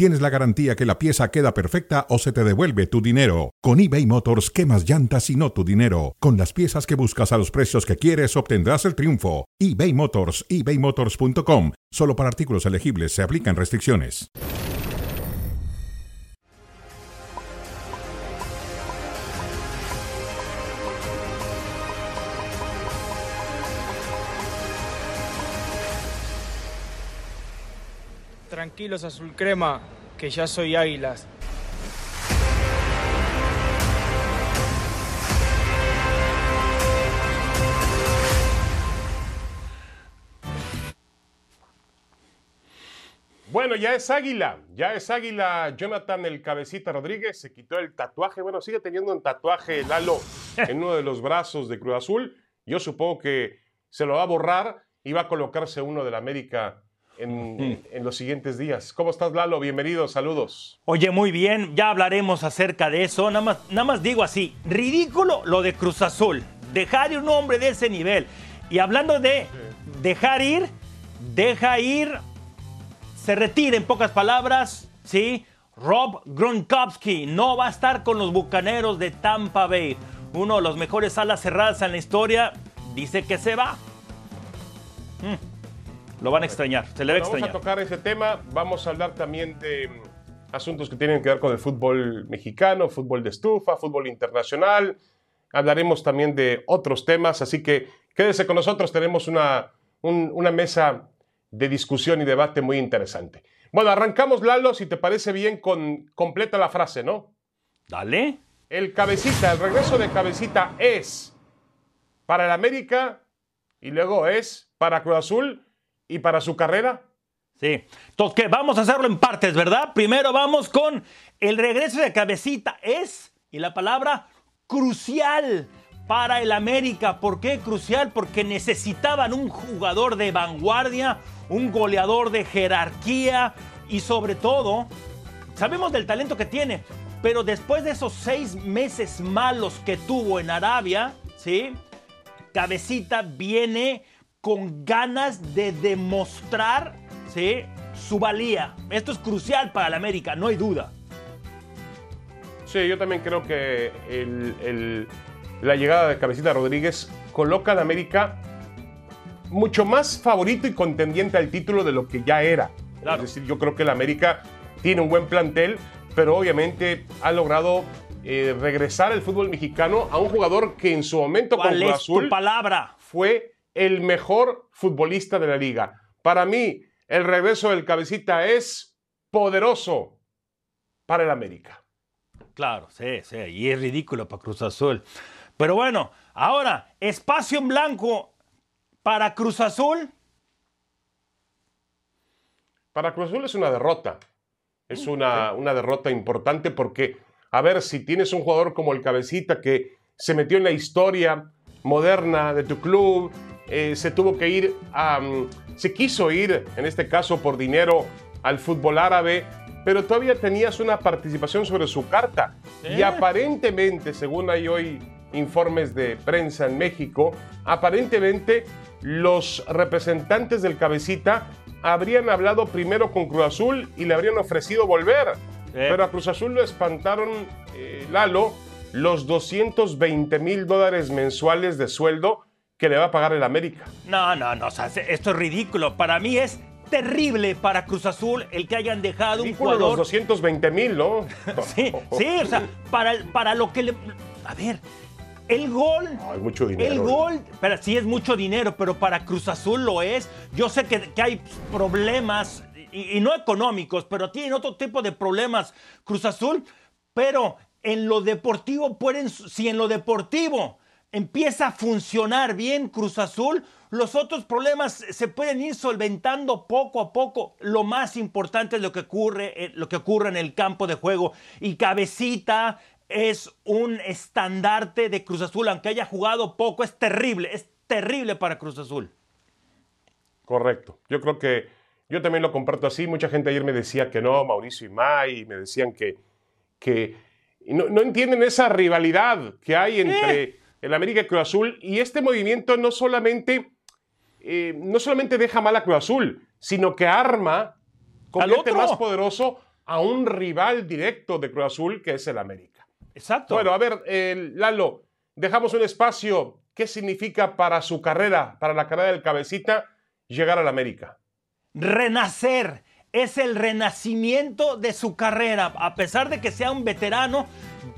tienes la garantía que la pieza queda perfecta o se te devuelve tu dinero. Con eBay Motors, quemas llantas y no tu dinero. Con las piezas que buscas a los precios que quieres, obtendrás el triunfo. eBay Motors, ebaymotors.com. Solo para artículos elegibles se aplican restricciones. Tranquilos azul crema, que ya soy águilas. Bueno, ya es águila, ya es águila. Jonathan el Cabecita Rodríguez se quitó el tatuaje. Bueno, sigue teniendo un tatuaje Lalo en uno de los brazos de Cruz Azul. Yo supongo que se lo va a borrar y va a colocarse uno de la América en, en los siguientes días. ¿Cómo estás, Lalo? Bienvenido, saludos. Oye, muy bien, ya hablaremos acerca de eso. Nada más, nada más digo así, ridículo lo de Cruz Azul. Dejar ir un hombre de ese nivel. Y hablando de dejar ir, deja ir, se retira en pocas palabras, ¿sí? Rob Gronkowski no va a estar con los Bucaneros de Tampa Bay. Uno de los mejores alas cerradas en la historia dice que se va. Mm, Lo van a extrañar, se le va a Vamos a extrañar. tocar ese tema. Vamos a hablar también de asuntos que tienen que ver con el fútbol mexicano, fútbol de estufa, fútbol internacional. Hablaremos también de otros temas, así que quédese con nosotros. Tenemos una, un- una mesa de discusión y debate muy interesante. Bueno, arrancamos, Lalo, si te parece bien, con completa la frase, ¿no? Dale. El cabecita, el regreso de cabecita es para el América y luego es para Cruz Azul y para su carrera. Sí. Entonces. Vamos a hacerlo en partes, ¿verdad? Primero vamos con el regreso de cabecita. Es, y la palabra, crucial para el América. ¿Por qué crucial? Porque necesitaban un jugador de vanguardia, un goleador de jerarquía y sobre todo, sabemos del talento que tiene, pero después de esos seis meses malos que tuvo en Arabia, ¿sí? Cabecita viene con ganas de demostrar ¿sí? su valía. Esto es crucial para el América, no hay duda. Sí, yo también creo que el- el- la llegada de Cabecita Rodríguez coloca al América mucho más favorito y contendiente al título de lo que ya era. Claro. Es decir, yo creo que el América tiene un buen plantel, pero obviamente ha logrado eh, regresar al fútbol mexicano a un jugador que en su momento con ¿Cuál Cruz es Azul tu palabra? fue el mejor futbolista de la liga. Para mí, el regreso del Cabecita es poderoso para el América. Claro, sí, sí, y es ridículo para Cruz Azul. Pero bueno, ahora, espacio en blanco para Cruz Azul. Para Cruz Azul es una derrota. Es una, una derrota importante porque, a ver, si tienes un jugador como el Cabecita que se metió en la historia moderna de tu club, eh, se tuvo que ir a... se quiso ir, en este caso por dinero, al fútbol árabe, pero todavía tenías una participación sobre su carta. Y Sí. aparentemente, según hay hoy informes de prensa en México, aparentemente los representantes del cabecita habrían hablado primero con Cruz Azul y le habrían ofrecido volver. Pero a Cruz Azul lo espantaron, eh, Lalo, los 220 mil dólares mensuales de sueldo que le va a pagar el América. No, no, no, o sea, esto es ridículo. Para mí es terrible para Cruz Azul el que hayan dejado un Ridículo los jugador 220 mil, ¿no? Sí, sí, o sea, para, para lo que le. A ver, el gol. Hay mucho dinero. El gol, pero sí es mucho dinero, pero para Cruz Azul lo es. Yo sé que, que hay problemas, y, y no económicos, pero tienen otro tipo de problemas Cruz Azul. Pero en lo deportivo pueden, si en lo deportivo empieza a funcionar bien Cruz Azul, los otros problemas se pueden ir solventando poco a poco. Lo más importante es lo que ocurre, eh, lo que ocurre en el campo de juego. Y Cabecita es un estandarte de Cruz Azul, aunque haya jugado poco, es terrible, es terrible para Cruz Azul. Correcto. Yo creo que Yo también lo comparto así. Mucha gente ayer me decía que no, Mauricio y May, me decían que, que no, no entienden esa rivalidad que hay entre el América y Cruz Azul. Y este movimiento no solamente, eh, no solamente deja mal a Cruz Azul, sino que arma, convierte otro. más poderoso a un rival directo de Cruz Azul, que es el América. Exacto. Bueno, a ver, eh, Lalo, dejamos un espacio. ¿Qué significa para su carrera, para la carrera del cabecita, llegar al América? renacer. Es el renacimiento de su carrera, a pesar de que sea un veterano,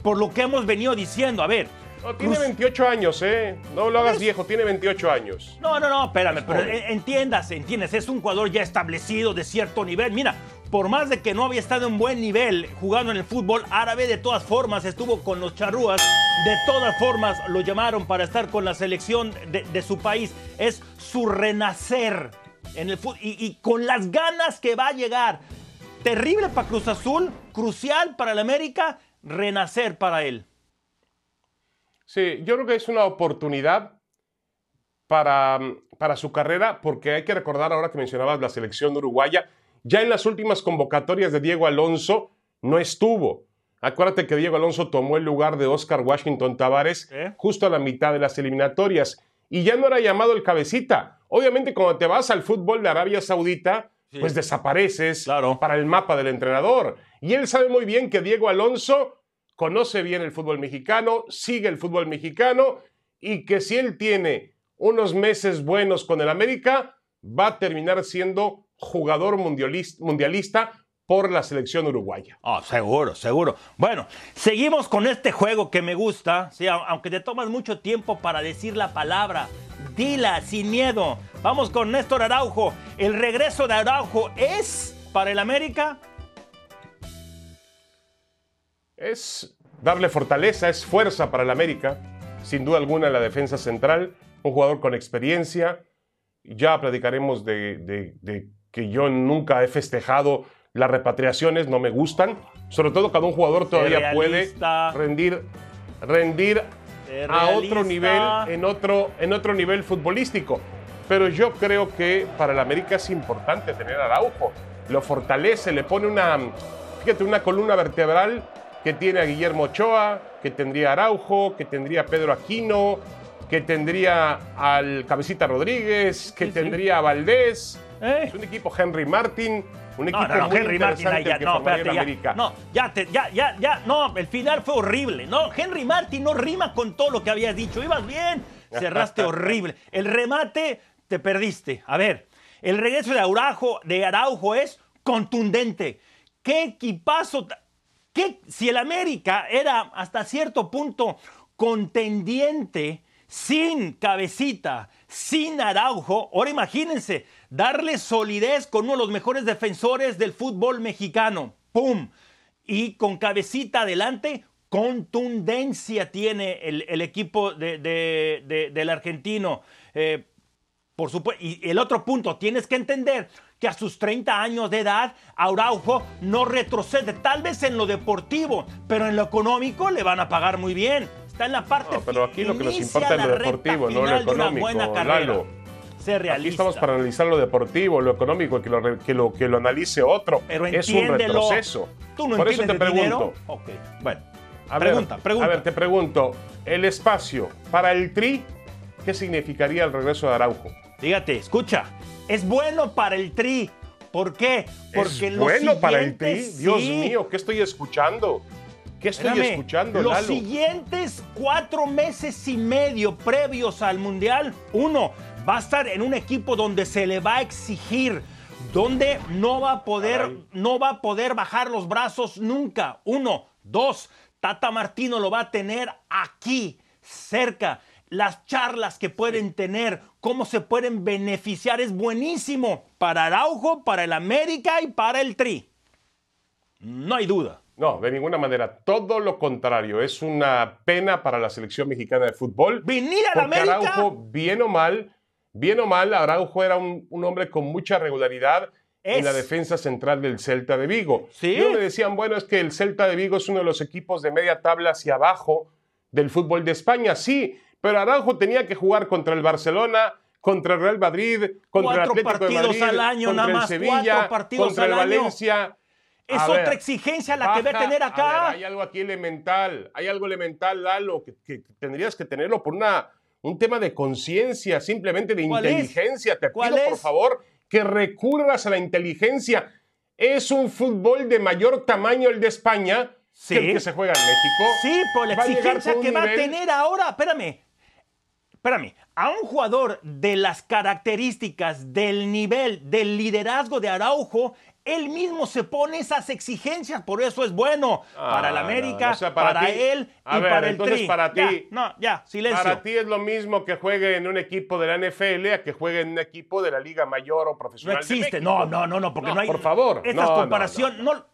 por lo que hemos venido diciendo. A ver. No, tiene Cruz- 28 años, ¿eh? No lo hagas viejo, tiene 28 años. No, no, no, espérame, pero entiendas, entiendes, es un jugador ya establecido de cierto nivel. Mira, por más de que no había estado en buen nivel jugando en el fútbol árabe, de todas formas estuvo con los charrúas, de todas formas lo llamaron para estar con la selección de, de su país. Es su renacer en el fútbol y, y con las ganas que va a llegar. Terrible para Cruz Azul, crucial para el América, renacer para él. Sí, yo creo que es una oportunidad para, para su carrera, porque hay que recordar ahora que mencionabas la selección uruguaya, ya en las últimas convocatorias de Diego Alonso no estuvo. Acuérdate que Diego Alonso tomó el lugar de Oscar Washington Tavares ¿Eh? justo a la mitad de las eliminatorias y ya no era llamado el cabecita. Obviamente cuando te vas al fútbol de Arabia Saudita, Sí. pues desapareces Claro. para el mapa del entrenador. Y él sabe muy bien que Diego Alonso conoce bien el fútbol mexicano, sigue el fútbol mexicano y que si él tiene unos meses buenos con el América, va a terminar siendo jugador mundialis- mundialista por la selección uruguaya. Ah, seguro, seguro. Bueno, seguimos con este juego que me gusta, aunque te tomas mucho tiempo para decir la palabra. Dila sin miedo. Vamos con Néstor Araujo. El regreso de Araujo es para el América. Es darle fortaleza, es fuerza para el América, sin duda alguna en la defensa central, un jugador con experiencia. Ya platicaremos de, de- de que yo nunca he festejado las repatriaciones, no me gustan, sobre todo cuando un jugador todavía puede rendir, rendir a otro nivel, en otro, en otro nivel futbolístico. Pero yo creo que para el América es importante tener a Araujo. Lo fortalece, le pone una, fíjate, una columna vertebral que tiene a Guillermo Ochoa, que tendría a Araujo, que tendría a Pedro Aquino, que tendría al Cabecita Rodríguez, que Sí, sí. tendría a Valdés. Eh. Es un equipo Henry Martin, un equipo No, no, no, muy Henry Martin, ya, que no, espérate, ya, no, ya, te- ya, ya, ya, no, el final fue horrible, no, Henry Martin no rima con todo lo que habías dicho, ibas bien, cerraste horrible, el remate, te perdiste, a ver, el regreso de Araujo, de Araujo es contundente, qué equipazo, qué, si el América era hasta cierto punto contendiente, sin cabecita, sin Araujo, ahora imagínense, darle solidez con uno de los mejores defensores del fútbol mexicano. ¡Pum! Y con cabecita adelante, contundencia tiene el, equipo de- de- de- del argentino. Eh, por supuesto, y el otro punto, tienes que entender que a sus 30 años de edad, Araujo no retrocede, tal vez en lo deportivo, pero en lo económico le van a pagar muy bien. Está en la parte No, pero aquí lo que nos importa es lo deportivo, no lo económico. Lalo. Aquí estamos para analizar lo deportivo, lo económico, que lo, que lo, que lo analice otro. Pero es un retroceso. ¿Tú no Por eso te pregunto. dinero? Ok, bueno. A ver, pregunta, pregunta. A ver, te pregunto. El espacio para el Tri, ¿qué significaría el regreso de Araujo? Fíjate, escucha. Es bueno para el tri. ¿Por qué? Porque ¿Es los bueno para el Tri? Dios mío, ¿qué estoy escuchando? ¿Qué estoy Espérame, escuchando, Los Lalo? siguientes cuatro meses y medio previos al Mundial, uno, va a estar en un equipo donde se le va a exigir, donde no va a poder, no va a poder bajar los brazos nunca. Uno, dos, Tata Martino lo va a tener aquí, cerca. Las charlas que pueden tener, cómo se pueden beneficiar, es buenísimo para Araujo, para el América y para el Tri. No hay duda. No, de ninguna manera. Todo lo contrario. Es una pena para la selección mexicana de fútbol. Venir a la América. Araujo, bien o mal, bien o mal, Araujo era un, un hombre con mucha regularidad en la defensa central del Celta de Vigo. Sí. Y me decían, bueno, es que el Celta de Vigo es uno de los equipos de media tabla hacia abajo del fútbol de España. Sí, pero Araujo tenía que jugar contra el Barcelona, contra el Real Madrid, contra Cuatro el Atlético de partidos Madrid, al año, contra nada el más, Sevilla, cuatro partidos contra el año. Valencia. Es A otra ver, exigencia la que va a baja, tener acá. ver, hay algo aquí elemental, hay algo elemental, Lalo, que, que tendrías que tenerlo por una, un tema de conciencia, simplemente de ¿Cuál es? inteligencia. Te ¿Cuál pido, por favor, que recurras a la inteligencia. Es un fútbol de mayor tamaño el de España Sí. que el que se juega en México. Sí, pero la Va exigencia que va a tener ahora, espérame, espérame, a un jugador de las características, del nivel, del liderazgo de Araujo, él mismo se pone esas exigencias, por eso es bueno para el Ah, América, no, o sea, para, él a y ver, para el entonces Tri. para Ya, ti- no, ya, silencio. Para ti es lo mismo que juegue en un equipo de la NFL a que juegue en un equipo de la Liga Mayor o no profesional. de existe, no, no, no, no, porque no, No, hay. por favor, Estas no, no, comparaciones, no,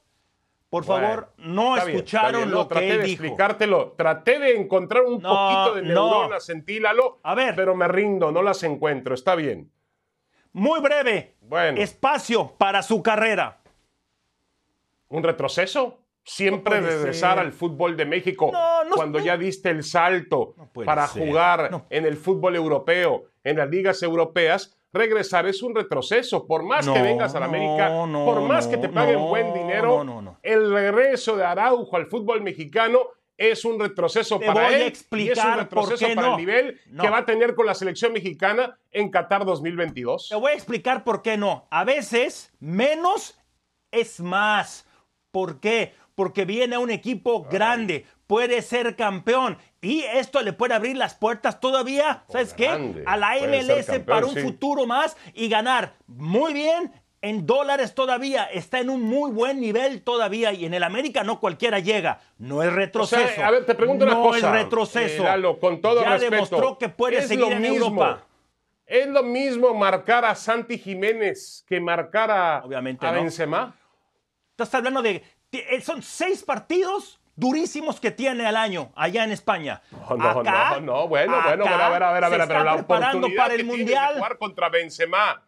por favor, Bueno, no bien, escucharon bien, lo no, que traté él de dijo. explicártelo. Traté de encontrar un No, poquito de no. neuronas en ti, Lalo, A ver. pero me rindo, no las encuentro. Está bien. Muy breve. Bueno. Espacio para su carrera. ¿Un retroceso? Siempre No regresar ser. al fútbol de México No, no, cuando no. ya diste el salto para ser. jugar No. en el fútbol europeo, en las ligas europeas. Regresar es un retroceso. Por más que No, vengas a la no, América, no, por más que te no, paguen no, buen dinero, no, no, no. el regreso de Araujo al fútbol mexicano es un retroceso Te para él y es un retroceso para no. el nivel No. que va a tener con la selección mexicana en Qatar 2022. Te voy a explicar por qué no. A veces, menos es más. ¿Por qué? Porque viene un equipo grande, puede ser campeón. Y esto le puede abrir las puertas todavía, ¿sabes qué? A la MLS campeón, para un sí. futuro más y ganar muy bien en dólares todavía. Está en un muy buen nivel todavía y en el América no cualquiera llega. No es O sea, retroceso. a ver, te pregunto una no cosa. es retroceso. eh, Lalo, con todo ya respeto. demostró que puede seguir en mismo, Europa. Es lo mismo marcar a Santi Jiménez que marcar a, Obviamente a no. Benzema. Estás hablando de. Eh, Son seis partidos durísimos que tiene al año allá en España. No, no, Acá- no, no, bueno, acá bueno, a ver, a ver, a ver, a se ver, pero la oportunidad para el que mundial. de jugar contra Benzema,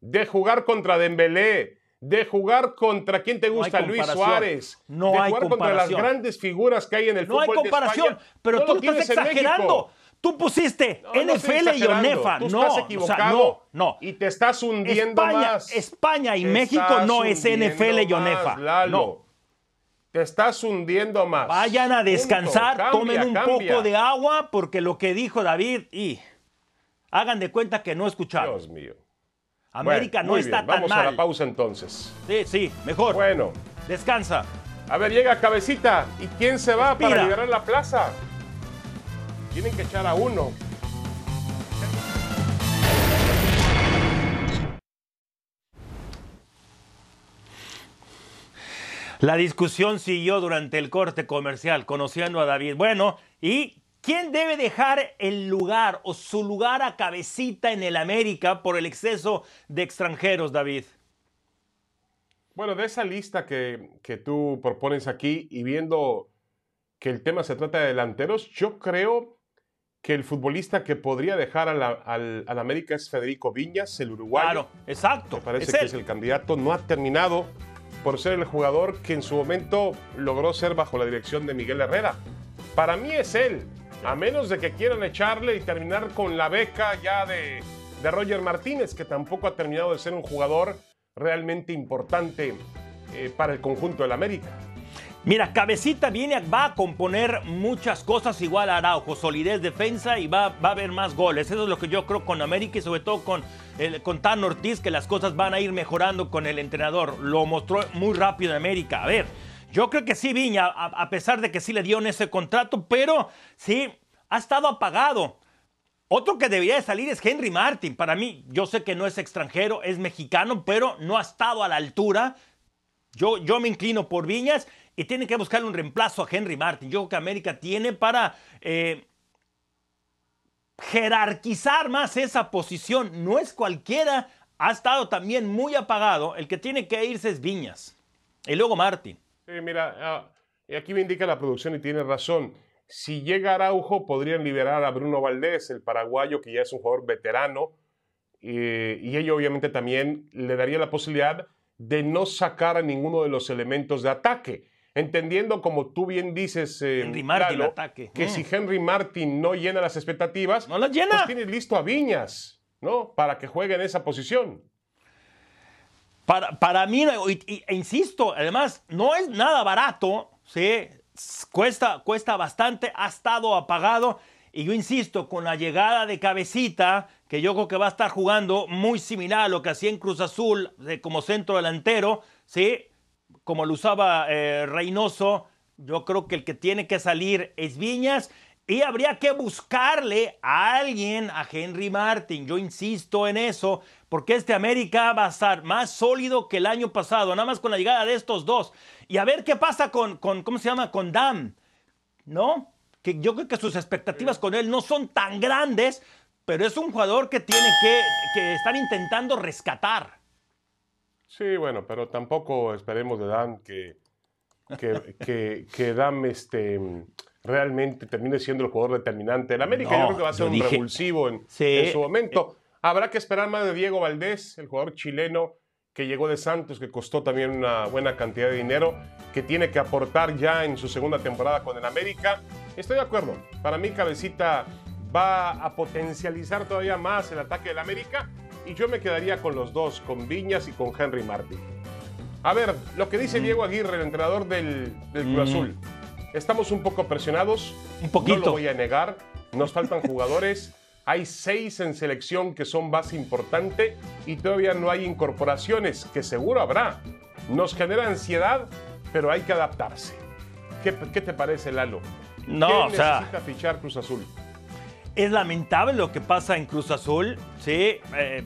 de jugar contra Dembélé, de jugar contra quién te No gusta, Luis. Suárez, No de hay jugar contra las grandes figuras que hay en el No hay de comparación, España. pero No tú estás exagerando. Tú pusiste NFL y. ONEFA. Tú no, estás o sea, equivocado. no, no. Y te estás hundiendo España, más. España y Te México no es NFL y ONEFA. Lalo. No. Te estás hundiendo más. Vayan a Punto. descansar, Cambia, tomen un cambia. poco de agua, porque lo que dijo David, y hagan de cuenta que no escucharon. Dios mío. América Bueno, no está bien. tan Vamos mal. a la pausa entonces. Sí, sí, mejor. Bueno, Descansa. a ver, llega Cabecita. ¿Y quién se va para Respira. liberar la plaza? Tienen que echar a uno. La discusión siguió durante el corte comercial, conociendo a David. Bueno, ¿y quién debe dejar el lugar o su lugar a cabecita en el América por el exceso de extranjeros, David? Bueno, de esa lista que, que tú propones aquí y viendo que el tema se trata de delanteros, yo creo que el futbolista que podría dejar a la- al, al América es Federico Viñas, el uruguayo. Claro, exacto. Me parece es que él. es el candidato. No ha terminado por ser el jugador que en su momento logró ser bajo la dirección de Miguel Herrera. Para mí es él, a menos de que quieran echarle y terminar con la beca ya de, de Roger Martínez, que tampoco ha terminado de ser un jugador realmente importante eh, para el conjunto del América. Mira, Cabecita viene, va a componer muchas cosas igual a Araujo, solidez, defensa y va, va a haber más goles. Eso es lo que yo creo con América y sobre todo con, con Tan Ortiz, que las cosas van a ir mejorando con el entrenador. Lo mostró muy rápido en América. A ver, yo creo que sí, Viña, a, a pesar de que sí le dieron ese contrato, pero sí, ha estado apagado. Otro que debería de salir es Henry Martin. Para mí, yo sé que no es extranjero, es mexicano, pero no ha estado a la altura. Yo, yo me inclino por Viñas y tiene que buscarle un reemplazo a Henry Martin. Yo creo que América tiene para eh, jerarquizar más esa posición. No es cualquiera, ha estado también muy apagado. El que tiene que irse es Viñas. Y luego Martin. Sí, mira, y aquí me indica la producción y tiene razón. Si llega Araujo, podrían liberar a Bruno Valdés, el paraguayo, que ya es un jugador veterano, y ello obviamente también le daría la posibilidad de no sacar a ninguno de los elementos de ataque. Entendiendo, como tú bien dices, eh, Henry Martin, Lalo, ataque. que Mm. si Henry Martin no llena las expectativas, No las llena. pues tienes listo a Viñas. ¿no? Para que juegue en esa posición. Para, para mí, e insisto, además, no es nada barato, ¿sí? Cuesta, cuesta bastante, ha estado apagado. Y yo insisto, con la llegada de Cabecita, que yo creo que va a estar jugando muy similar a lo que hacía en Cruz Azul como centro delantero, ¿sí? Como lo usaba eh, Reynoso, yo creo que el que tiene que salir es Viñas y habría que buscarle a alguien, a Henry Martin. Yo insisto en eso, porque este América va a estar más sólido que el año pasado, nada más con la llegada de estos dos. Y a ver qué pasa con, con ¿cómo se llama? Con Dam, ¿no? Que yo creo que sus expectativas con él no son tan grandes, pero es un jugador que tiene que, que están intentando rescatar. Sí, bueno, pero tampoco esperemos de Dan que, que, que, que Dam este, realmente termine siendo el jugador determinante en América. yo creo que va a ser un revulsivo en, su momento. Habrá que esperar más de Diego Valdés, el jugador chileno que llegó de Santos, que costó también una buena cantidad de dinero, que tiene que aportar ya en su segunda temporada con el América. Estoy de acuerdo. Para mí, Cabecita va a potencializar todavía más el ataque del América y yo me quedaría con los dos, con Viñas y con Henry Martin. A ver, lo que dice mm. Diego Aguirre, el entrenador del, Cruz mm. Azul. Estamos un poco presionados. Un poquito. No lo voy a negar. Nos faltan jugadores. Hay seis en selección que son base importante y todavía no hay incorporaciones, que seguro habrá. Nos genera ansiedad, pero hay que adaptarse. ¿Qué, te parece, Lalo? No, o sea, necesita fichar Cruz Azul? Es lamentable lo que pasa en Cruz Azul, sí. Eh,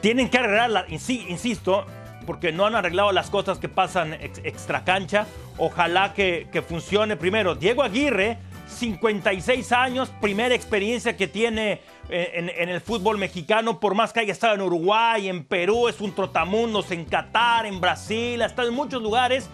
tienen que arreglarla, insisto, porque no han arreglado las cosas que pasan extra cancha. Ojalá que, funcione primero. Diego Aguirre, 56 años, primera experiencia que tiene eh, en, el fútbol mexicano, por más que haya estado en Uruguay, en Perú, es un trotamundos, en Qatar, en Brasil, ha estado en muchos lugares.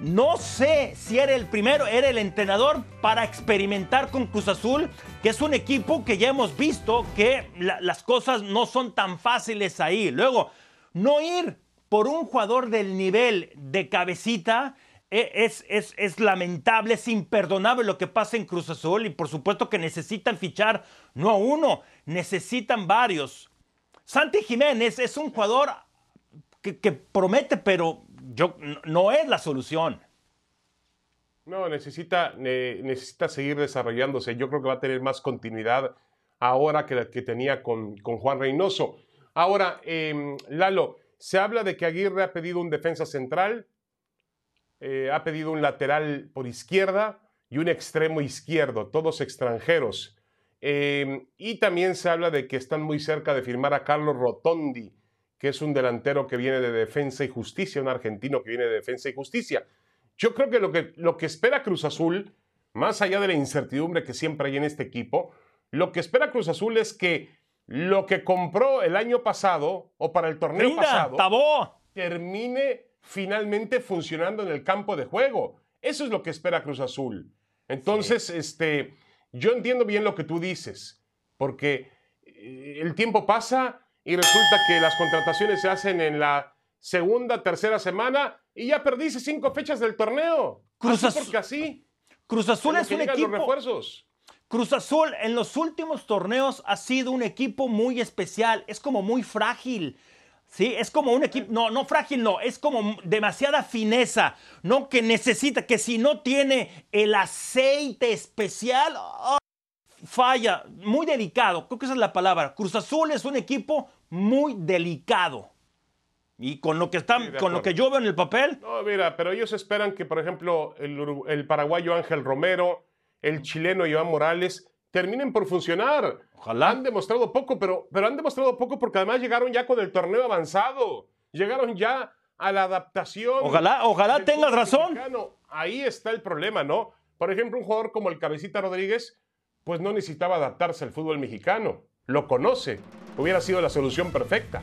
No sé si era el primero, era el entrenador para experimentar con Cruz Azul, que es un equipo que ya hemos visto que las cosas no son tan fáciles ahí. Luego, no ir por un jugador del nivel de cabecita e, es, es, es, lamentable, es imperdonable lo que pasa en Cruz Azul y por supuesto que necesitan fichar no a uno, necesitan varios. Santi Jiménez es un jugador que, promete, pero yo, no es la solución. No, necesita, necesita seguir desarrollándose. Yo creo que va a tener más continuidad ahora que la que tenía con, con Juan Reynoso. Ahora, em, Lalo, se habla de que Aguirre ha pedido un defensa central, eh, ha pedido un lateral por izquierda y un extremo izquierdo, todos extranjeros. Em, y también se habla de que están muy cerca de firmar a Carlos Rotondi, que es un delantero que viene de Defensa y Justicia, un argentino que viene de Defensa y Justicia. Yo creo que lo que, lo que espera Cruz Azul, más allá de la incertidumbre que siempre hay en este equipo, lo que espera Cruz Azul es que lo que compró el año pasado o para el torneo pasado termine finalmente funcionando en el campo de juego. Eso es lo que espera Cruz Azul. Entonces, este, yo entiendo bien lo que tú dices, porque eh, el tiempo pasa y resulta que las contrataciones se hacen en la segunda, tercera semana y ya perdiste cinco fechas del torneo. Cruz Azul, porque así. Cruz Azul es un equipo. Los refuerzos. Cruz Azul en los últimos torneos ha sido un equipo muy especial, es como muy frágil. Sí, es como un equipo, no, no frágil, no, es como demasiada fineza, no que necesita, que si no tiene el aceite especial, oh, falla, muy delicado, creo que esa es la palabra. Cruz Azul es un equipo muy delicado. Y con lo que está, con lo que yo veo en el papel. No, mira, pero ellos esperan que, por ejemplo, el, el paraguayo Ángel Romero, el chileno Iván Morales terminen por funcionar. Ojalá. Han demostrado poco, pero, pero han demostrado poco porque además llegaron ya con el torneo avanzado. Llegaron ya a la adaptación. Ojalá, ojalá tengas razón. Ahí está el problema, ¿no? Por ejemplo, un jugador como el Cabecita Rodríguez, pues no necesitaba adaptarse al fútbol mexicano. Lo conoce. Hubiera sido la solución perfecta.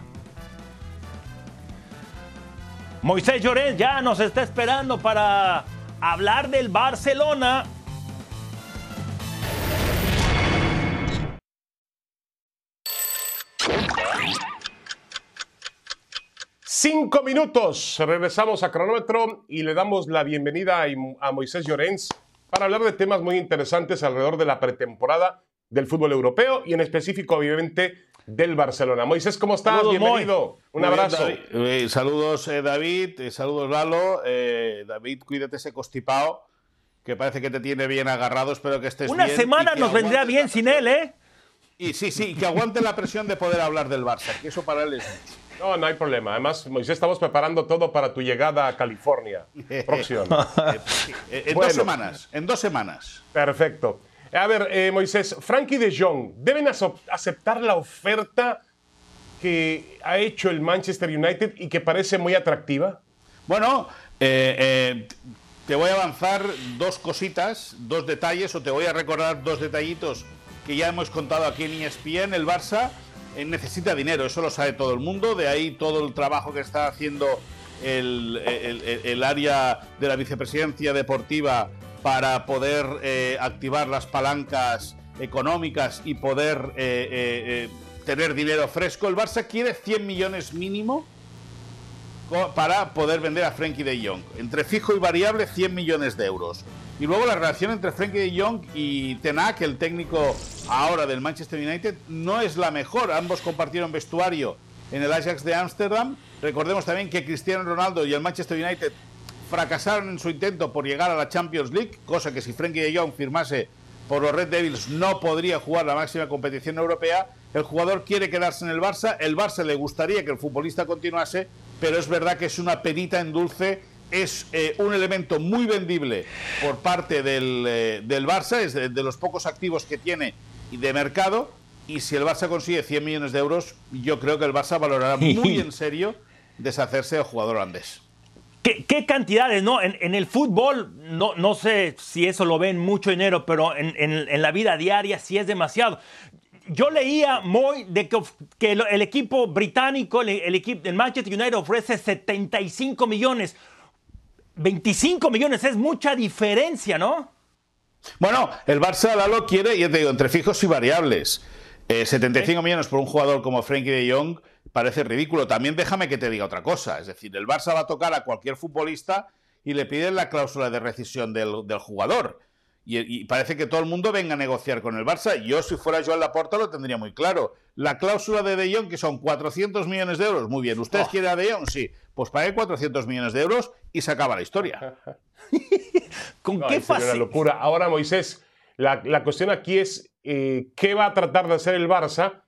Moisés Llorens ya nos está esperando para hablar del Barcelona Cinco minutos. Regresamos a cronómetro y le damos la bienvenida a Moisés Llorens para hablar de temas muy interesantes alrededor de la pretemporada del fútbol europeo y en específico, obviamente, del Barcelona. Moisés, ¿cómo estás? Bienvenido. Un abrazo. Eh, saludos, eh, David. Eh, saludos, Lalo. David, cuídate ese constipado, que parece que te tiene bien agarrado. Espero que estés Una bien. Una semana nos vendría bien sin él, ¿eh? Y sí, sí, que aguante la presión de poder hablar del Barça, que eso para él es. No, no hay problema. Además, Moisés, estamos preparando todo para tu llegada a California. Próxima. en dos semanas, en dos semanas. Perfecto. A ver, eh, Moisés, Frankie de Jong, ¿deben aceptar la oferta que ha hecho el Manchester United y que parece muy atractiva? Bueno, eh, eh, te voy a avanzar dos cositas, dos detalles, o te voy a recordar dos detallitos que ya hemos contado aquí en ESPN. El Barça necesita dinero, eso lo sabe todo el mundo, de ahí todo el trabajo que está haciendo el, el área de la vicepresidencia deportiva para poder eh, activar las palancas económicas y poder eh, eh, tener dinero fresco. El Barça quiere 100 millones mínimo para poder vender a Frenkie de Jong. Entre fijo y variable, 100 millones de euros. Y luego la relación entre Frenkie de Jong y Tenac, el técnico ahora del Manchester United, no es la mejor. Ambos compartieron vestuario en el Ajax de Ámsterdam. Recordemos también que Cristiano Ronaldo y el Manchester United fracasaron en su intento por llegar a la Champions League, cosa que si Frenkie de Jong firmase por los Red Devils no podría jugar la máxima competición europea. El jugador quiere quedarse en el Barça, el Barça le gustaría que el futbolista continuase, pero es verdad que es una penita en dulce, es eh, un elemento muy vendible por parte del, eh, del Barça, es de, de los pocos activos que tiene y de mercado, y si el Barça consigue 100 millones de euros, yo creo que el Barça valorará muy en serio deshacerse del jugador holandés. ¿Qué, cantidades, no? En, el fútbol, no, no sé si eso lo ven mucho dinero, pero en, la vida diaria sí es demasiado. Yo leía muy de que, el, equipo británico, el, equipo del Manchester United ofrece 75 millones. 25 millones es mucha diferencia, ¿no? Bueno, el Barça Lalo quiere, ya te digo, entre fijos y variables. 75 eh, millones por un jugador como Frankie de Jong parece ridículo. También déjame que te diga otra cosa. Es decir, el Barça va a tocar a cualquier futbolista y le piden la cláusula de rescisión del, jugador. Y, parece que todo el mundo venga a negociar con el Barça. Yo, si fuera Joan Laporta, lo tendría muy claro. La cláusula de De Jong, que son 400 millones de euros. Muy bien, ¿ustedes oh. quieren a De Jong? Sí. Pues pague 400 millones de euros y se acaba la historia. ¿Con qué fácil? una locura. Ahora, Moisés, la, cuestión aquí es eh, qué va a tratar de hacer el Barça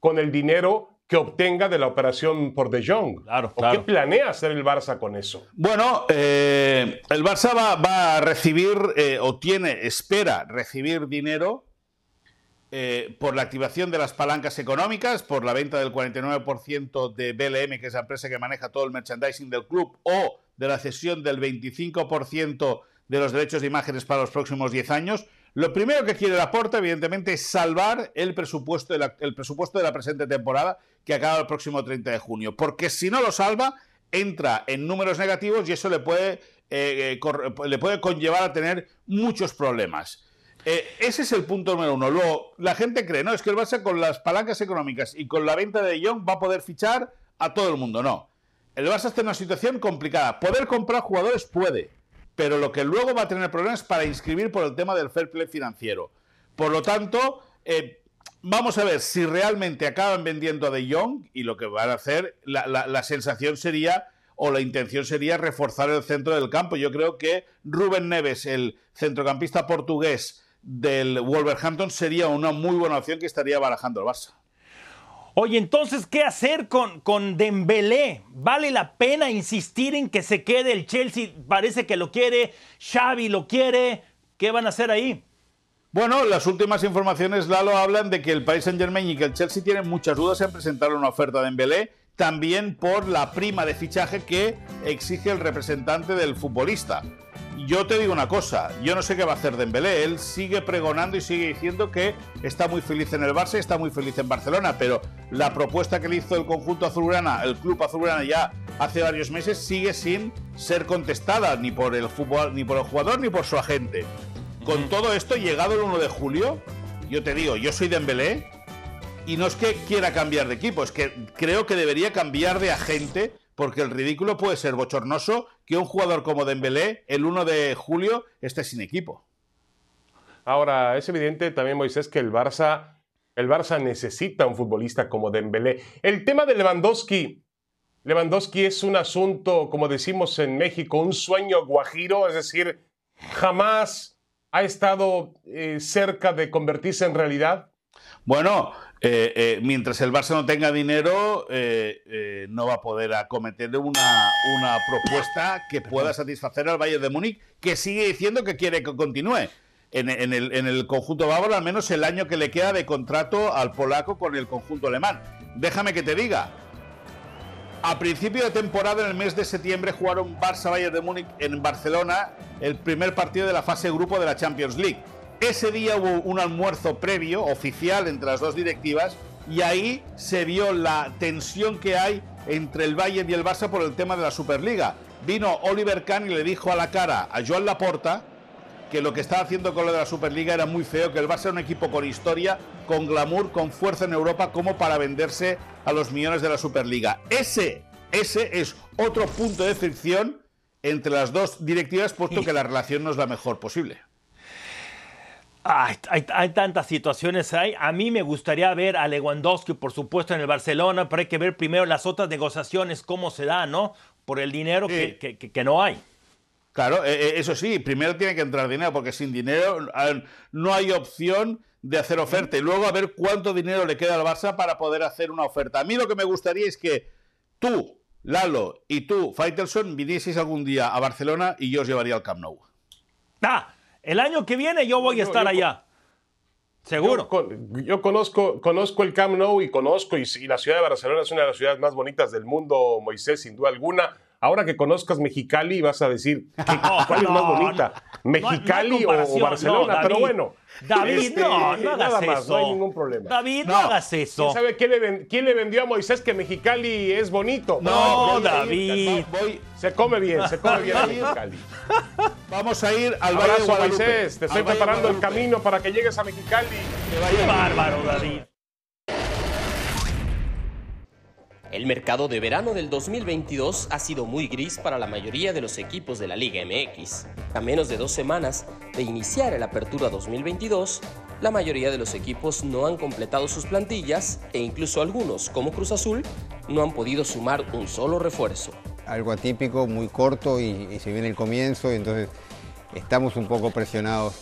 con el dinero que obtenga de la operación por De Jong. Claro, ¿Qué planea hacer el Barça con eso? Bueno, eh, el Barça va, a recibir eh, o tiene, espera recibir dinero eh, por la activación de las palancas económicas, por la venta del 49% de BLM, que es la empresa que maneja todo el merchandising del club, o de la cesión del 25% de los derechos de imágenes para los próximos 10 años. Lo primero que quiere Laporta, evidentemente, es salvar el presupuesto, de la, el presupuesto de la presente temporada que acaba el próximo 30 de junio. Porque si no lo salva, entra en números negativos y eso le puede, eh, eh, le puede conllevar a tener muchos problemas. Eh, ese es el punto número uno. Luego, la gente cree, no, es que el Barça con las palancas económicas y con la venta de Young va a poder fichar a todo el mundo. No. El Barça está en una situación complicada. Poder comprar jugadores puede, pero lo que luego va a tener problemas para inscribir por el tema del fair play financiero. Por lo tanto, eh, vamos a ver si realmente acaban vendiendo a De Jong y lo que van a hacer, la, sensación sería o la intención sería reforzar el centro del campo. Yo creo que Rubén Neves, el centrocampista portugués del Wolverhampton, sería una muy buena opción que estaría barajando el Barça. Oye, entonces, ¿qué hacer con, con Dembélé? ¿Vale la pena insistir en que se quede el Chelsea? Parece que lo quiere, Xavi lo quiere. ¿Qué van a hacer ahí? Bueno, las últimas informaciones, Lalo, hablan de que el Paris Saint-Germain y que el Chelsea tienen muchas dudas en presentar una oferta de Dembélé, también por la prima de fichaje que exige el representante del futbolista yo te digo una cosa, yo no sé qué va a hacer Dembélé, él sigue pregonando y sigue diciendo que está muy feliz en el Barça, está muy feliz en Barcelona, pero la propuesta que le hizo el conjunto azulgrana, el club azulgrana ya hace varios meses sigue sin ser contestada ni por el fútbol, ni por el jugador ni por su agente. Con todo esto, llegado el 1 de julio, yo te digo, yo soy Dembélé y no es que quiera cambiar de equipo, es que creo que debería cambiar de agente porque el ridículo puede ser bochornoso que un jugador como Dembélé el 1 de julio esté sin equipo. Ahora, es evidente también, Moisés, que el Barça El Barça necesita un futbolista como Dembélé. El tema de Lewandowski, Lewandowski es un asunto, como decimos en México, un sueño guajiro, es decir, jamás ha estado eh, cerca de convertirse en realidad. Bueno, eh, eh, mientras el Barça no tenga dinero, no va a poder acometer una, una propuesta que pueda satisfacer al Bayern de Múnich, que sigue diciendo que quiere que continúe en, el, en el conjunto bávaro, al menos el año que le queda de contrato al polaco con el conjunto alemán. Déjame que te diga, a principio de temporada, en el mes de septiembre, jugaron Barça-Bayern de Múnich en Barcelona el primer partido de la fase grupo de la Champions League. Ese día hubo un almuerzo previo, oficial, entre las dos directivas, y ahí se vio la tensión que hay entre el Bayern y el Barça por el tema de la Superliga. Vino Oliver Kahn y le dijo a la cara a Joan Laporta que lo que estaba haciendo con lo de la Superliga era muy feo, que el Barça era un equipo con historia, con glamour, con fuerza en Europa, como para venderse a los millones de la Superliga. Ese, ese es otro punto de fricción entre las dos directivas, puesto que la relación no es la mejor posible. Hay, hay, tantas situaciones ahí. A mí me gustaría ver a Lewandowski, por supuesto, en el Barcelona, pero hay que ver primero las otras negociaciones, cómo se da, ¿no? Por el dinero que, que no hay. Claro, e, e, eso sí, primero tiene que entrar dinero, porque sin dinero no hay opción de hacer oferta. Y luego a ver cuánto dinero le queda al Barça para poder hacer una oferta. A mí lo que me gustaría es que tú, Lalo, y tú, Faitelson, vinieseis algún día a Barcelona y yo os llevaría al Camp Nou. Ah, el año que viene yo voy a estar allá. Seguro. Yo, conozco, conozco el Camp Nou y conozco, y, y la ciudad de Barcelona es una de las ciudades más bonitas del mundo, Moisés, sin duda alguna Ahora que conozcas Mexicali, vas a decir cuál es más bonita, Mexicali o, Barcelona, pero bueno. David, este, no, no hagas más, no hay ningún problema. David, no, hagas eso. ¿Quién sabe quién le, vendió a Moisés que Mexicali es bonito? No, David. se come bien, se come bien Mexicali. Vamos a ir al Abrazo, Valle de Moisés, te estoy preparando el camino para que llegues a Mexicali. Qué bárbaro, David. El mercado de verano del 2022 ha sido muy gris para la mayoría de los equipos de la Liga MX. A menos de dos semanas de iniciar el Apertura 2022, la mayoría de los equipos no han completado sus plantillas e incluso algunos, como Cruz Azul, no han podido sumar un solo refuerzo. Algo atípico, muy corto y, se viene el comienzo, entonces estamos un poco presionados,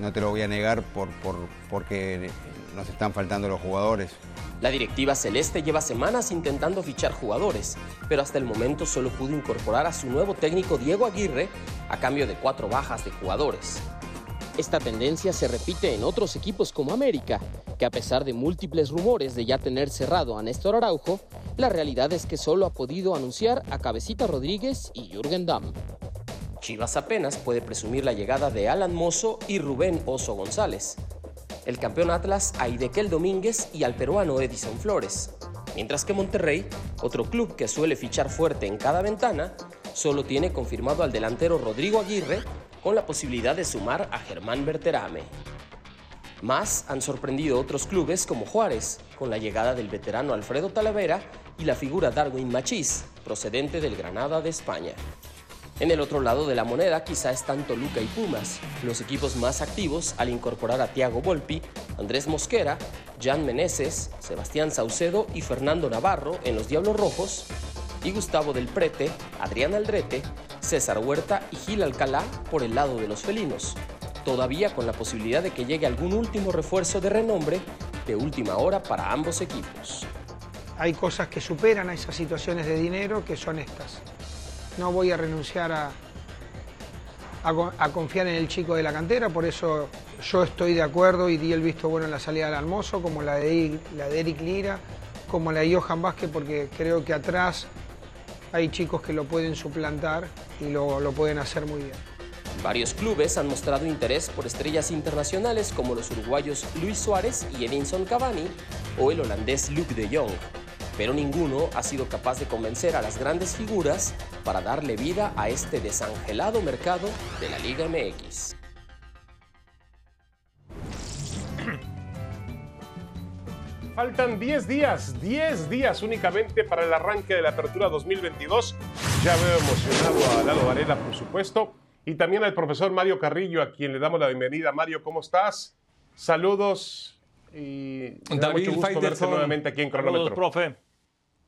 no te lo voy a negar, por, porque nos están faltando los jugadores. La directiva celeste lleva semanas intentando fichar jugadores, pero hasta el momento solo pudo incorporar a su nuevo técnico Diego Aguirre a cambio de cuatro bajas de jugadores. Esta tendencia se repite en otros equipos como América, que a pesar de múltiples rumores de ya tener cerrado a Néstor Araujo, la realidad es que solo ha podido anunciar a Cabecita Rodríguez y Jürgen Damm. Chivas apenas puede presumir la llegada de Alan Mozo y Rubén Oso González, el campeón Atlas a Idequel Domínguez y al peruano Edison Flores. Mientras que Monterrey, otro club que suele fichar fuerte en cada ventana, solo tiene confirmado al delantero Rodrigo Aguirre con la posibilidad de sumar a Germán Berterame. Más han sorprendido otros clubes como Juárez, con la llegada del veterano Alfredo Talavera y la figura Darwin Machís, procedente del Granada de España. En el otro lado de la moneda quizá están Toluca y Pumas, los equipos más activos al incorporar a Tiago Volpi, Andrés Mosquera, Jan Meneses, Sebastián Saucedo y Fernando Navarro en los Diablos Rojos, y Gustavo del Prete, Adrián Aldrete, César Huerta y Gil Alcalá por el lado de los felinos, todavía con la posibilidad de que llegue algún último refuerzo de renombre de última hora para ambos equipos. Hay cosas que superan a esas situaciones de dinero que son estas no voy a renunciar a, a, confiar en el chico de la cantera, por eso yo estoy de acuerdo y di el visto bueno en la salida del Almozo, como la de, la de Eric Lira, como la de Johan Vázquez, porque creo que atrás hay chicos que lo pueden suplantar y lo, lo pueden hacer muy bien. Varios clubes han mostrado interés por estrellas internacionales como los uruguayos Luis Suárez y Edinson Cavani o el holandés Luc de Jong pero ninguno ha sido capaz de convencer a las grandes figuras para darle vida a este desangelado mercado de la Liga MX. Faltan 10 días, 10 días únicamente para el arranque de la apertura 2022. Ya veo emocionado a Lalo Varela, por supuesto, y también al profesor Mario Carrillo, a quien le damos la bienvenida. Mario, ¿cómo estás? Saludos y me da mucho gusto verte nuevamente aquí en Saludos, Cronómetro. profe.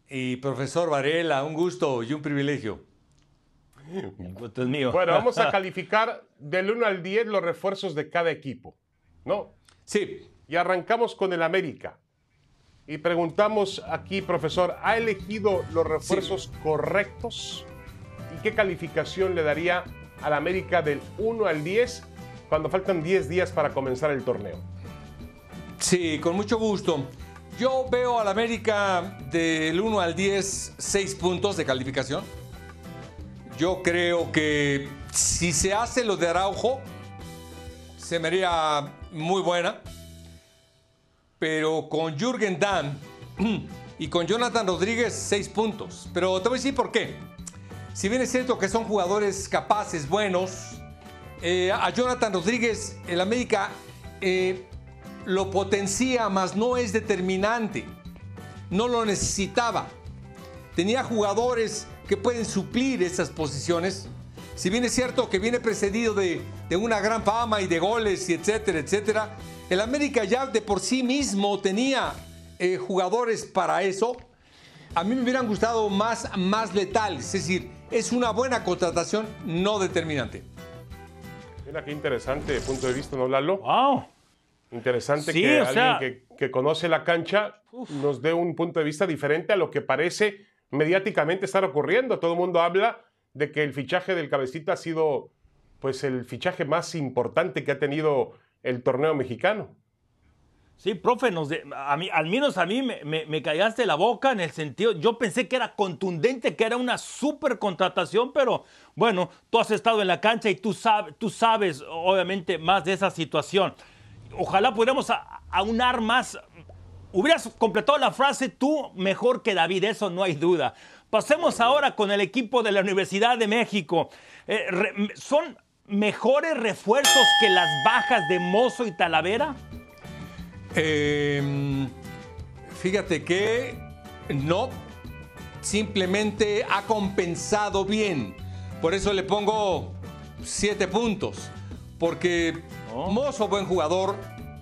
Y profesor Varela, un gusto y un privilegio. El gusto es mío. Bueno, vamos a calificar del 1 al 10 los refuerzos de cada equipo, ¿no? Sí, Y arrancamos con el América. Y preguntamos aquí, profesor, ¿ha elegido los refuerzos correctos? ¿Y qué calificación le daría al América del 1 al 10 cuando faltan 10 días para comenzar el torneo? sí, con mucho gusto. Yo veo al América del 1 al 10, 6 puntos de calificación. Yo creo que si se hace lo de Araujo, se me haría muy buena. Pero con Jürgen Damm y con Jonathan Rodríguez, 6 puntos. Pero te voy a decir por qué. Si bien es cierto que son jugadores capaces, buenos, eh, a Jonathan Rodríguez, el América eh, lo potencia, más no es determinante. No lo necesitaba. Tenía jugadores que pueden suplir esas posiciones. Si bien es cierto que viene precedido de, de una gran fama y de goles y etcétera, etcétera, el América ya de por sí mismo tenía eh, jugadores para eso. A mí me hubieran gustado más, más letales, es decir, es una buena contratación no determinante. Mira qué interesante punto de vista, ¿no, Lalo? Wow. Interesante Sí, que o sea- alguien que, que conoce la cancha nos dé un punto de vista diferente a lo que parece mediáticamente estar ocurriendo. Todo el mundo habla de que el fichaje del cabecita ha sido pues el fichaje más importante que ha tenido el torneo mexicano. Sí, profe, nos de- a mí, al menos a mí me, me, me callaste la boca en el sentido, yo pensé que era contundente, que era una super contratación, pero bueno, tú has estado en la cancha y tú, sabes, tú sabes obviamente más de esa situación. Ojalá pudiéramos aunar más. Hubieras completado la frase tú mejor que David, eso no hay duda. Pasemos ahora con el equipo de la Universidad de México. Eh, ¿Son mejores refuerzos que las bajas de Mozo y Talavera? Eh, fíjate que no, simplemente ha compensado bien. Por eso le pongo siete puntos. Porque Mozo, buen jugador,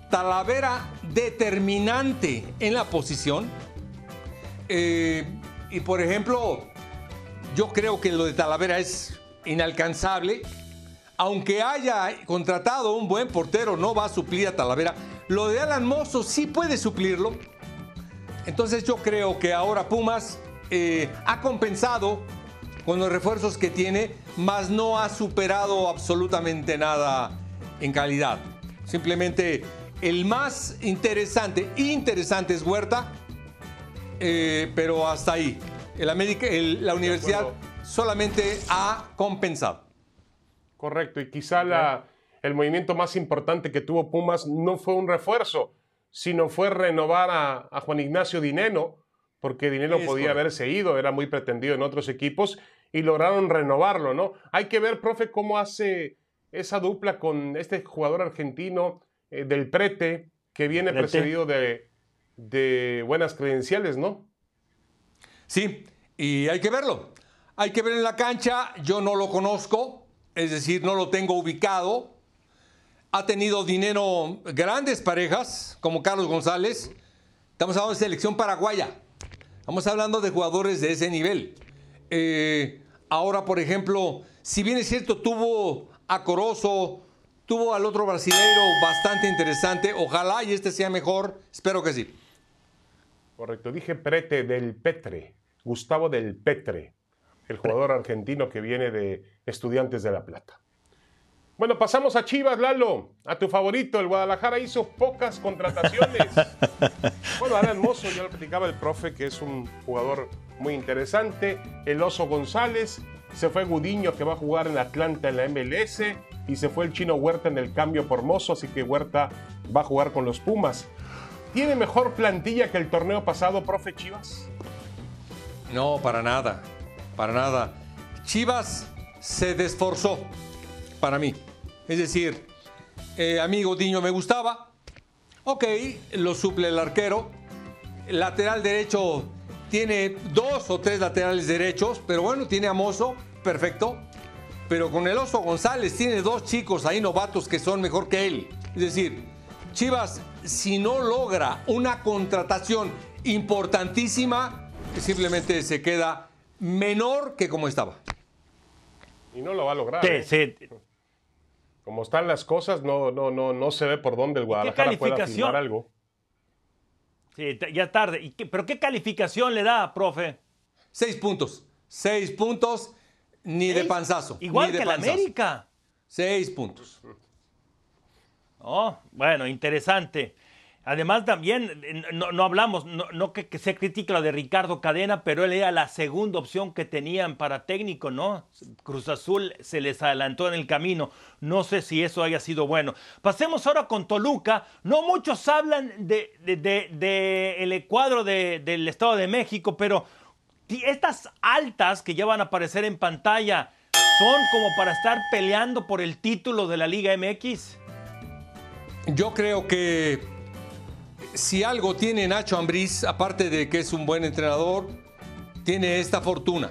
Talavera, determinante en la posición. Eh, y por ejemplo, yo creo que lo de Talavera es inalcanzable. Aunque haya contratado un buen portero, no va a suplir a Talavera. Lo de Alan Mozo sí puede suplirlo. Entonces yo creo que ahora Pumas eh, ha compensado con los refuerzos que tiene, mas no ha superado absolutamente nada en calidad. Simplemente el más interesante, interesante es Huerta, eh, pero hasta ahí. El América, el- la universidad solamente ha compensado. Correcto, y quizá la- el movimiento más importante que tuvo Pumas no fue un refuerzo, sino fue renovar a, a Juan Ignacio Dineno, porque Dineno Es podía correcto. haberse ido, era muy pretendido en otros equipos, y lograron renovarlo, ¿no? Hay que ver, profe, cómo hace esa dupla con este jugador argentino eh, del Prete, que viene Prete. precedido de, de buenas credenciales, ¿no? Sí, y hay que verlo. Hay que ver en la cancha, yo no lo conozco, es decir, no lo tengo ubicado. Ha tenido dinero grandes parejas, como Carlos González. Estamos hablando de selección paraguaya. Estamos hablando de jugadores de ese nivel. Eh, ahora, por ejemplo, si bien es cierto, tuvo a Corozo, tuvo al otro brasileiro bastante interesante. Ojalá y este sea mejor. Espero que sí. Correcto, dije Prete del Petre, Gustavo del Petre, el jugador argentino que viene de Estudiantes de La Plata. Bueno, pasamos a Chivas, Lalo, a tu favorito. El Guadalajara hizo pocas contrataciones. bueno, Alan Mozo, ya lo platicaba el profe, que es un jugador muy interesante. El Oso González, se fue Gudiño, que va a jugar en Atlanta en la MLS, y se fue el chino Huerta en el cambio por Mozo, así que Huerta va a jugar con los Pumas. ¿Tiene mejor plantilla que el torneo pasado, profe Chivas? No, para nada, para nada. Chivas se desforzó para mí. Es decir, eh, amigo Diño me gustaba. Ok, lo suple el arquero. Lateral derecho tiene dos o tres laterales derechos, pero bueno, tiene a Mozo, perfecto. Pero con el Oso González tiene dos chicos ahí novatos que son mejor que él. Es decir, Chivas, si no logra una contratación importantísima, simplemente se queda menor que como estaba. Y no lo va a lograr. Sí, ¿eh? sí. Como están las cosas, no, no, no, no se ve por dónde el Guadalajara pueda calificación? firmar algo. Sí, ya tarde. ¿Y qué- ¿Pero qué calificación le da, profe? Seis puntos. Seis puntos, ni de panzazo. Igual ni de que la panzazo. América. Seis puntos. Oh, bueno, interesante. Además, también, no, no hablamos, no, no que, que se critique lo de Ricardo Cadena, pero él era la segunda opción que tenían para técnico, ¿no? Cruz Azul se les adelantó en el camino. No sé si eso haya sido bueno. Pasemos ahora con Toluca. No muchos hablan de, de- el cuadro de- del Estado de México, pero estas altas que ya van a aparecer en pantalla son como para estar peleando por el título de la Liga MX. Yo creo que si algo tiene Nacho Ambriz, aparte de que es un buen entrenador, tiene esta fortuna.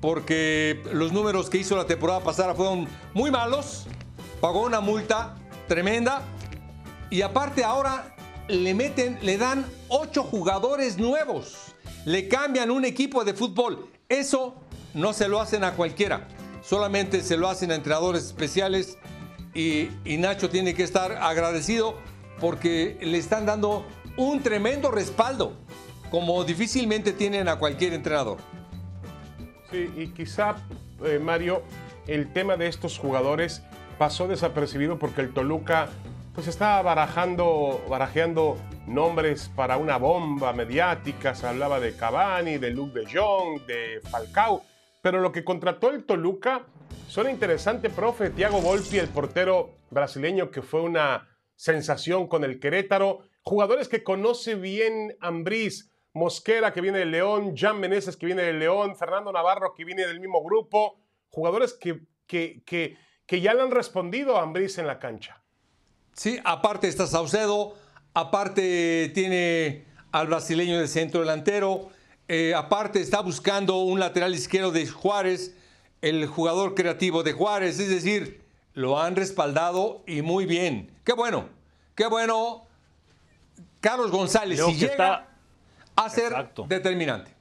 Porque los números que hizo la temporada pasada fueron muy malos, pagó una multa tremenda y aparte ahora le meten, le dan ocho jugadores nuevos, le cambian un equipo de fútbol. Eso no se lo hacen a cualquiera, solamente se lo hacen a entrenadores especiales y, y Nacho tiene que estar agradecido porque le están dando un tremendo respaldo, como difícilmente tienen a cualquier entrenador. Sí, y quizá, eh, Mario, el tema de estos jugadores pasó desapercibido porque el Toluca pues estaba barajando, barajeando nombres para una bomba mediática. Se hablaba de Cavani, de Luke de Jong, de Falcao. Pero lo que contrató el Toluca suena interesante, profe. Thiago Volpi, el portero brasileño que fue una sensación con el Querétaro. Jugadores que conoce bien Ambriz. Mosquera, que viene del León, Jan Meneses, que viene del León, Fernando Navarro, que viene del mismo grupo. Jugadores que, que, que, que ya le han respondido a Ambriz en la cancha. Sí, aparte está Saucedo, aparte tiene al brasileño de centro delantero, eh, aparte está buscando un lateral izquierdo de Juárez, el jugador creativo de Juárez, es decir, lo han respaldado y muy bien. Qué bueno, qué bueno. Carlos González, Creo si llega está- a ser Exacto. determinante.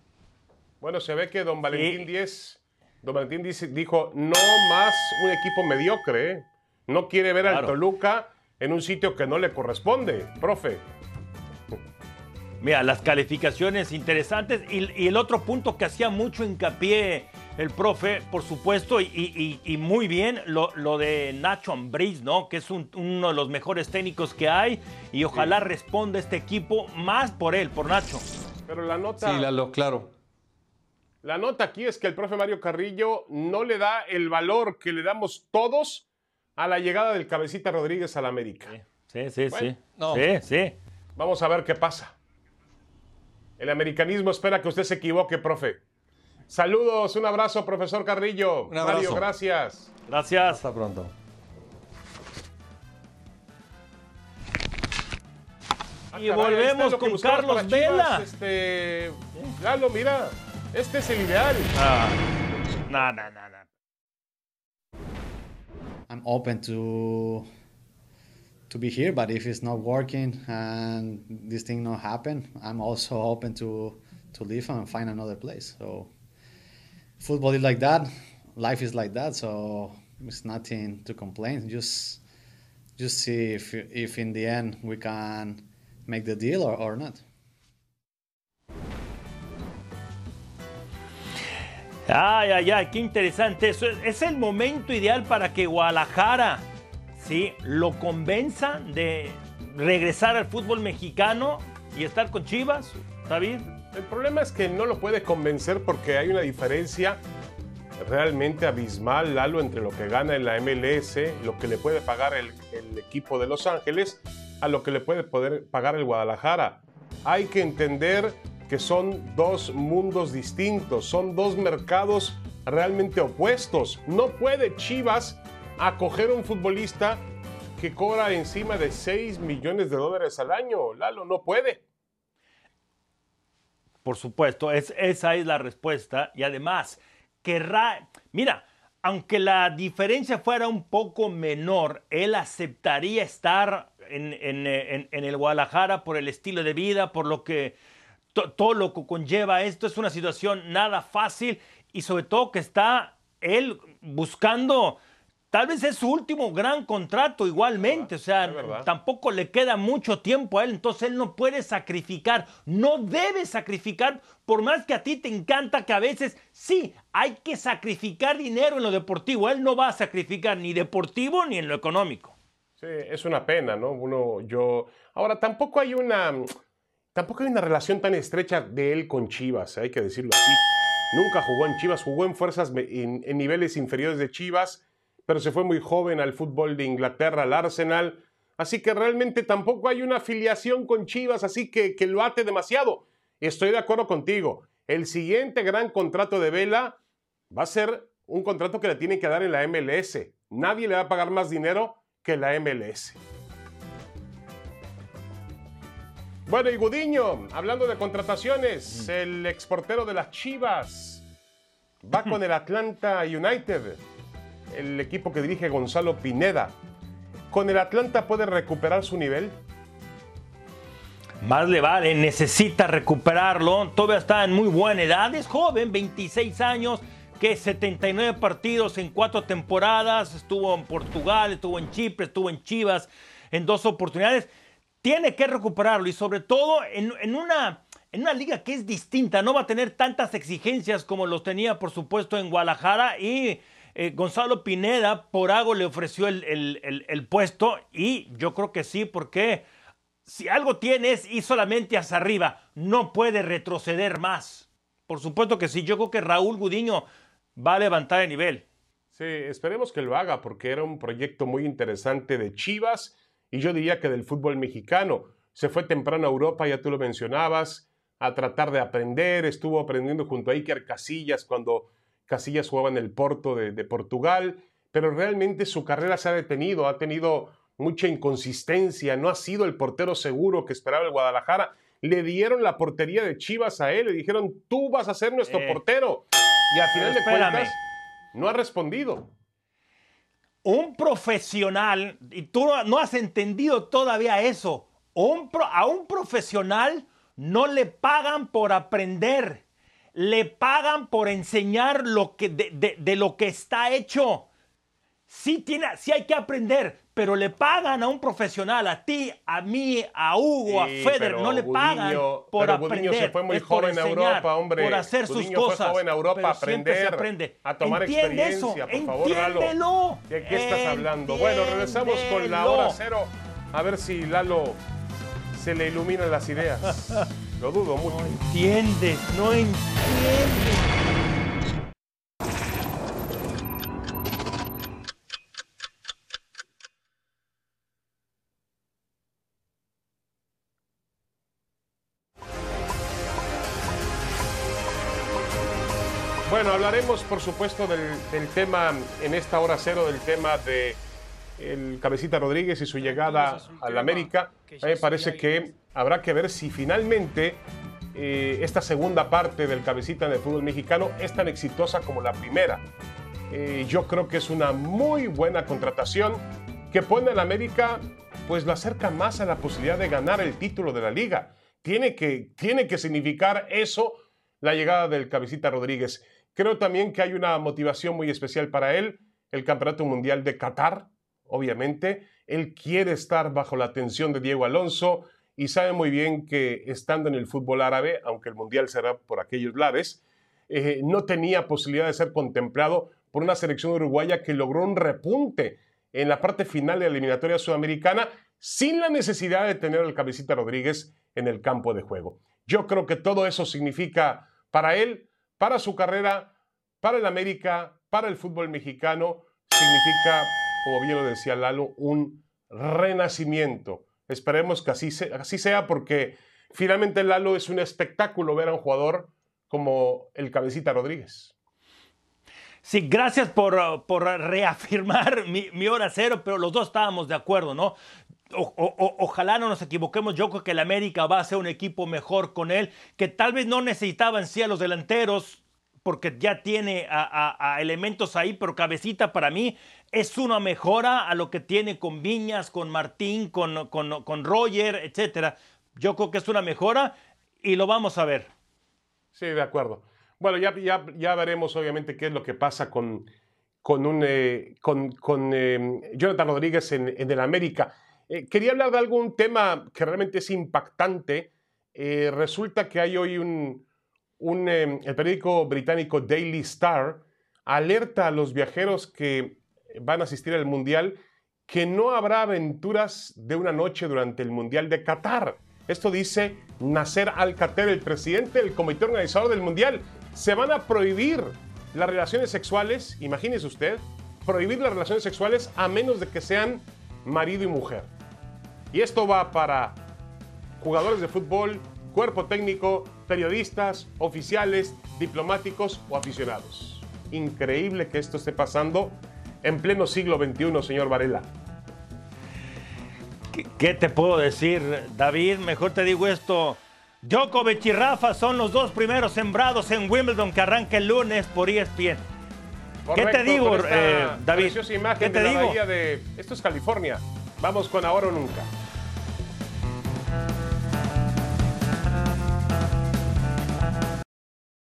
Bueno, se ve que don Valentín Sí. Díez, don Valentín dice- dijo, no más un equipo mediocre. ¿eh? No quiere ver al Claro. Toluca en un sitio que no le corresponde, profe. Mira, las calificaciones interesantes y, y el otro punto que hacía mucho hincapié el profe, por supuesto, y, y- y muy bien, lo, lo de Nacho Ambriz, ¿no? Que es un- uno de los mejores técnicos que hay y ojalá responda este equipo más por él, por Nacho. Pero la nota, Sí, Lalo, claro. la nota aquí es que el profe Mario Carrillo no le da el valor que le damos todos a la llegada del cabecita Rodríguez al América. Sí, sí, Bueno, sí. no. Sí, sí. Vamos a ver qué pasa. El americanismo espera que usted se equivoque, profe. Saludos, un abrazo, profesor Carrillo. Un abrazo. Mario, gracias. Gracias. Hasta pronto. Y Ah, caray, volvemos este que con Carlos Vela. Este, Lalo, mira, este es el ideal. Ah, no, no, no, no. I'm open to to be here, but if it's not working and this thing not happen, I'm also open to to leave and find another place. So football is like that, life is like that. So it's nothing to complain. Just just see if if in the end we can make the deal or, or not. Ay, ay, ay, qué interesante eso. Es, es el momento ideal para que Guadalajara, sí, lo convenza de regresar al fútbol mexicano y estar con Chivas, David. El problema es que no lo puede convencer porque hay una diferencia realmente abismal, Lalo, entre lo que gana en la MLS, lo que le puede pagar el, equipo de Los Ángeles, a lo que le puede poder pagar el Guadalajara. Hay que entender que son dos mundos distintos, son dos mercados realmente opuestos. No puede Chivas acoger un futbolista que cobra encima de 6 millones de dólares al año. Lalo, no puede. Por supuesto, es, esa es la respuesta. Y además, querrá. Mira, aunque la diferencia fuera un poco menor, él aceptaría estar en, el Guadalajara por el estilo de vida, por lo que to, todo lo que conlleva esto. Es una situación nada fácil y sobre todo que está él buscando Tal vez es su último gran contrato igualmente, o sea, tampoco le queda mucho tiempo a él, entonces él no puede sacrificar, no debe sacrificar, por más que a ti te encanta que a veces sí, hay que sacrificar dinero en lo deportivo, él no va a sacrificar ni deportivo ni en lo económico. Sí, es una pena, ¿no? Uno, yo, ahora tampoco hay una, tampoco hay una relación tan estrecha de él con Chivas, hay que decirlo así. Nunca jugó en Chivas, jugó en fuerzas en, en niveles inferiores de Chivas pero se fue muy joven al fútbol de Inglaterra, al Arsenal. Así que realmente tampoco hay una afiliación con Chivas, así que, que lo ate demasiado. Estoy de acuerdo contigo. El siguiente gran contrato de Vela va a ser un contrato que le tienen que dar en la MLS. Nadie le va a pagar más dinero que la MLS. Bueno, y Gudiño, hablando de contrataciones, el exportero de las Chivas va con el Atlanta United el equipo que dirige Gonzalo Pineda. ¿Con el Atlanta puede recuperar su nivel? Más le vale, necesita recuperarlo. Todavía está en muy buena edad, es joven, 26 años, que 79 partidos en cuatro temporadas. Estuvo en Portugal, estuvo en Chipre, estuvo en Chivas en dos oportunidades. Tiene que recuperarlo y sobre todo en, en una, en una liga que es distinta. No va a tener tantas exigencias como los tenía, por supuesto, en Guadalajara y eh, Gonzalo Pineda por algo le ofreció el, puesto y yo creo que sí, porque si algo tiene es ir solamente hacia arriba, no puede retroceder más. Por supuesto que sí, yo creo que Raúl Gudiño va a levantar el nivel. Sí, esperemos que lo haga porque era un proyecto muy interesante de Chivas y yo diría que del fútbol mexicano. Se fue temprano a Europa, ya tú lo mencionabas, a tratar de aprender, estuvo aprendiendo junto a Iker Casillas cuando Casillas jugaba en el Porto de, Portugal, pero realmente su carrera se ha detenido, ha tenido mucha inconsistencia, no ha sido el portero seguro que esperaba el Guadalajara. Le dieron la portería de Chivas a él, le dijeron, tú vas a ser nuestro eh, portero. Y al final de cuentas, no ha respondido. Un profesional, y tú no has entendido todavía eso, a un profesional no le pagan por aprender le pagan por enseñar lo que, de, lo que está hecho. Sí, tiene, sí hay que aprender, pero le pagan a un profesional, a ti, a mí, a Hugo, a Feder, no le pagan por pero aprender. se fue muy joven a Europa, hombre. Por hacer sus cosas. Fue joven a Europa a aprender, a tomar experiencia, por favor, Lalo. ¿De qué estás hablando? Bueno, regresamos con la hora cero, a ver si Lalo se le iluminan las ideas. Lo dudo mucho. No entiendes, no entiendes. Bueno, hablaremos por supuesto del, del, tema en esta hora cero, del tema de el Cabecita Rodríguez y su llegada a la América. Me parece que habrá que ver si finalmente eh, esta segunda parte del Cabecita en el fútbol mexicano es tan exitosa como la primera. Eh, yo creo que es una muy buena contratación que pone la América, pues lo acerca más a la posibilidad de ganar el título de la liga. Tiene que, tiene que significar eso la llegada del Cabecita Rodríguez. Creo también que hay una motivación muy especial para él, el Campeonato Mundial de Qatar, obviamente. Él quiere estar bajo la atención de Diego Alonso y sabe muy bien que estando en el fútbol árabe, aunque el Mundial será por aquellos lares, eh, no tenía posibilidad de ser contemplado por una selección uruguaya que logró un repunte en la parte final de la eliminatoria sudamericana sin la necesidad de tener al cabecita Rodríguez en el campo de juego. Yo creo que todo eso significa para él, para su carrera, para el América, para el fútbol mexicano, significa como bien lo decía Lalo, un renacimiento. Esperemos que así, sea porque finalmente Lalo es un espectáculo ver a un jugador como el Cabecita Rodríguez. Sí, gracias por, por reafirmar mi, hora cero, pero los dos estábamos de acuerdo, ¿no? ojalá no nos equivoquemos. Yo creo que el América va a ser un equipo mejor con él, que tal vez no necesitaban sí a los delanteros porque ya tiene elementos ahí, pero Cabecita para mí es una mejora a lo que tiene con Viñas, con Martín, con, con, con Roger, etcétera. Yo creo que es una mejora y lo vamos a ver. Sí, de acuerdo. Bueno, ya, ya, ya veremos obviamente qué es lo que pasa con, con, un, eh, con, con, eh, Jonathan Rodríguez en, en el América. Eh, quería hablar de algún tema que realmente es impactante. Eh, resulta que hay hoy un, un, eh, el periódico británico Daily Star alerta a los viajeros que van a asistir al Mundial que no habrá aventuras de una noche durante el Mundial de Qatar. Esto dice Nasser Al-Khater, el presidente del comité organizador del Mundial. Se van a prohibir las relaciones sexuales, imagínese usted, prohibir las relaciones sexuales a menos de que sean marido y mujer. Y esto va para jugadores de fútbol, cuerpo técnico, periodistas, oficiales, diplomáticos o aficionados. Increíble que esto esté pasando en pleno siglo XXI, señor Varela. ¿Qué, qué te puedo decir, David? Mejor te digo esto. Djokovic y Rafa son los dos primeros sembrados en Wimbledon que arranca el lunes por ESPN. ¿Qué Correcto, te digo, con esta eh, David? Preciosa imagen ¿Qué te de la digo? bahía de... Esto es California. Vamos con ahora o nunca.